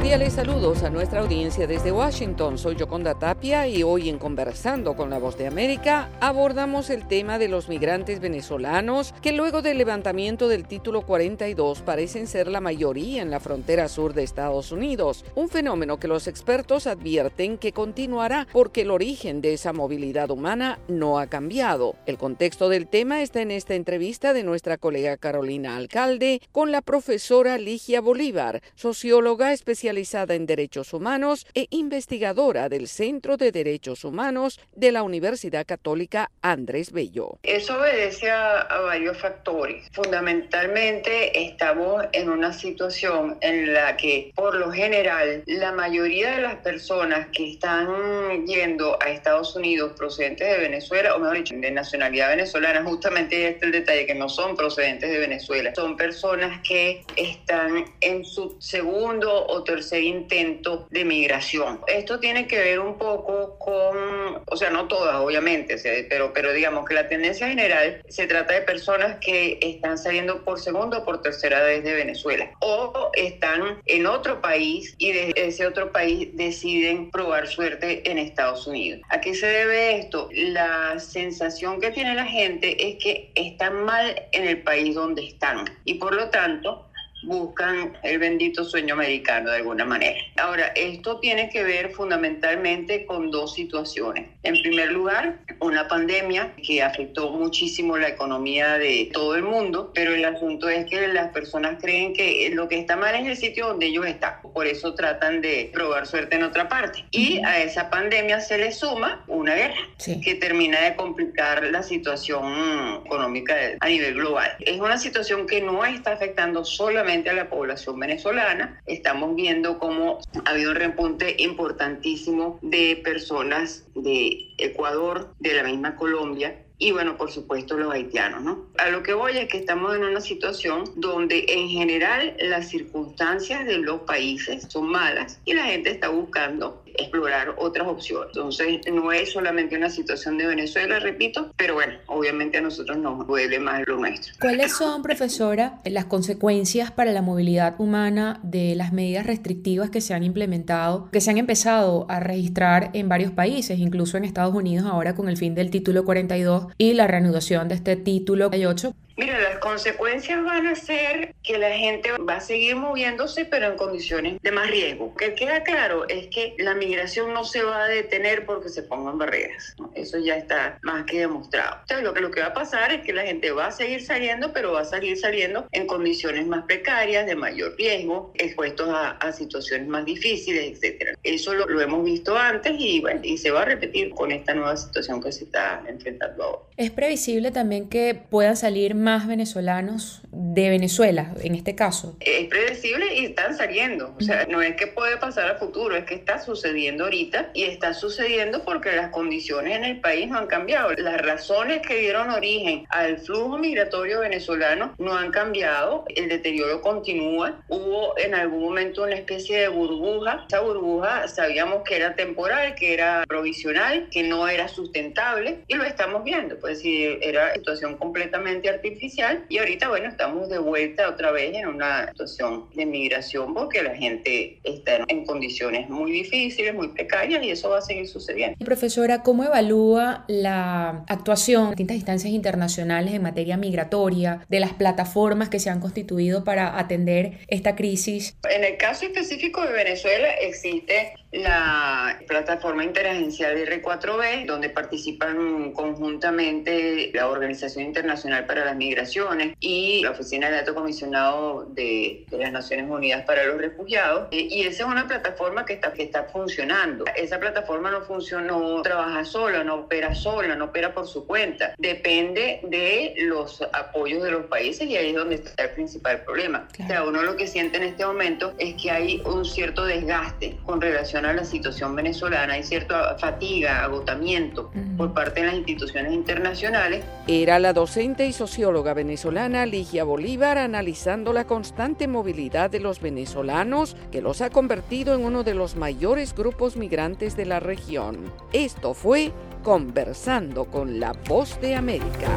Cordiales saludos a nuestra audiencia desde Washington. Soy Yoconda Tapia y hoy en Conversando con la Voz de América abordamos el tema de los migrantes venezolanos que luego del levantamiento del título 42 parecen ser la mayoría en la frontera sur de Estados Unidos. Un fenómeno que los expertos advierten que continuará porque el origen de esa movilidad humana no ha cambiado. El contexto del tema está en esta entrevista de nuestra colega Carolina Alcalde con la profesora Ligia Bolívar, socióloga especializada en derechos humanos e investigadora del Centro de Derechos Humanos de la Universidad Católica Andrés Bello. Eso obedece a, a varios factores. Fundamentalmente estamos en una situación en la que por lo general la mayoría de las personas que están yendo a Estados Unidos procedentes de Venezuela, o mejor dicho, de nacionalidad venezolana, justamente este es el detalle, que no son procedentes de Venezuela, son personas que están en su segundo o tercer intento de migración. Esto tiene que ver un poco con, o sea, no todas, obviamente, pero, pero digamos que la tendencia general se trata de personas que están saliendo por segunda o por tercera vez de Venezuela o están en otro país y desde ese otro país deciden probar suerte en Estados Unidos. ¿A qué se debe esto? La sensación que tiene la gente es que están mal en el país donde están y por lo tanto buscan el bendito sueño americano de alguna manera. Ahora, esto tiene que ver fundamentalmente con dos situaciones. En primer lugar, una pandemia que afectó muchísimo la economía de todo el mundo, pero el asunto es que las personas creen que lo que está mal es el sitio donde ellos están. Por eso tratan de probar suerte en otra parte. Y a esa pandemia se le suma una guerra que termina de complicar la situación económica a nivel global. Es una situación que no está afectando solamente a la población venezolana. Estamos viendo cómo ha habido un repunte importantísimo de personas de Ecuador, de la misma Colombia, y bueno, por supuesto los haitianos, ¿no? A lo que voy es que estamos en una situación donde en general las circunstancias de los países son malas y la gente está buscando explorar otras opciones. Entonces, no es solamente una situación de Venezuela, repito, pero bueno, obviamente a nosotros nos duele más lo nuestro. ¿Cuáles son, profesora, las consecuencias para la movilidad humana de las medidas restrictivas que se han implementado, que se han empezado a registrar en varios países, incluso en Estados Unidos ahora con el fin del título 42 y la reanudación de este título 48? Mira, las consecuencias van a ser que la gente va a seguir moviéndose, pero en condiciones de más riesgo. Lo que queda claro es que la migración no se va a detener porque se pongan barreras. Eso ya está más que demostrado. Entonces, lo que, lo que va a pasar es que la gente va a seguir saliendo, pero va a seguir saliendo en condiciones más precarias, de mayor riesgo, expuestos a, a situaciones más difíciles, etc. Eso lo, lo, hemos visto antes y, bueno, y se va a repetir con esta nueva situación que se está enfrentando ahora. Es previsible también que puedan salir más más venezolanos de Venezuela, en este caso? Es predecible y están saliendo. O sea, no es que puede pasar a futuro, es que está sucediendo ahorita y está sucediendo porque las condiciones en el país no han cambiado. Las razones que dieron origen al flujo migratorio venezolano no han cambiado. El deterioro continúa. Hubo en algún momento una especie de burbuja. Esa burbuja sabíamos que era temporal, que era provisional, que no era sustentable y lo estamos viendo. Pues sí, era situación completamente artificial y ahorita, bueno, estamos de vuelta otra vez en una situación de migración porque la gente está en condiciones muy difíciles, muy precarias y eso va a seguir sucediendo. Profesora, ¿cómo evalúa la actuación en distintas instancias internacionales en materia migratoria, de las plataformas que se han constituido para atender esta crisis? En el caso específico de Venezuela existe la plataforma interagencial R4B, donde participan conjuntamente la Organización Internacional para las Migraciones y la Oficina del Alto Comisionado de, de, las Naciones Unidas para los Refugiados. Eh, y esa es una plataforma que está, que está funcionando. Esa plataforma no funciona, no trabaja sola, no opera sola, no opera por su cuenta. Depende de los apoyos de los países y ahí es donde está el principal problema. Claro. O sea, uno lo que siente en este momento es que hay un cierto desgaste con relación a la situación venezolana, hay cierta fatiga, agotamiento por parte de las instituciones internacionales. Era la docente y socióloga venezolana Ligia Bolívar analizando la constante movilidad de los venezolanos que los ha convertido en uno de los mayores grupos migrantes de la región. Esto fue Conversando con la Voz de América.